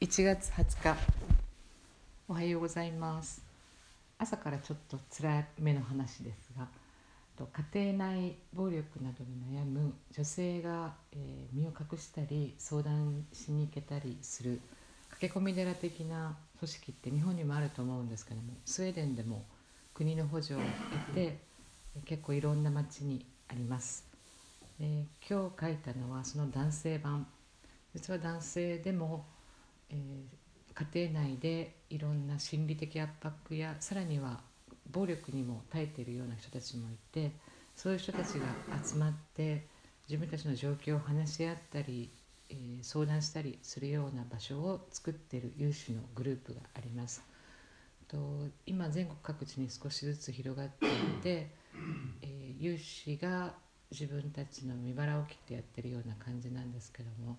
1月20日。おはようございます。朝からちょっと辛めの話ですが家庭内暴力などに悩む女性が、え、身を隠したり相談しに行けたりする駆け込み寺的な組織って日本にもあると思うんですけどもスウェーデンでも国の補助を得て結構いろんな町にあります、え、今日書いたのはその男性版。実は男性でもえー、家庭内でいろんな心理的圧迫やさらには暴力にも耐えているような人たちもいてそういう人たちが集まって自分たちの状況を話し合ったり、えー、相談したりするような場所を作っている有志のグループがあります。と今全国各地に少しずつ広がっていて、えー、有志が自分たちの身腹を切ってやってるような感じなんですけども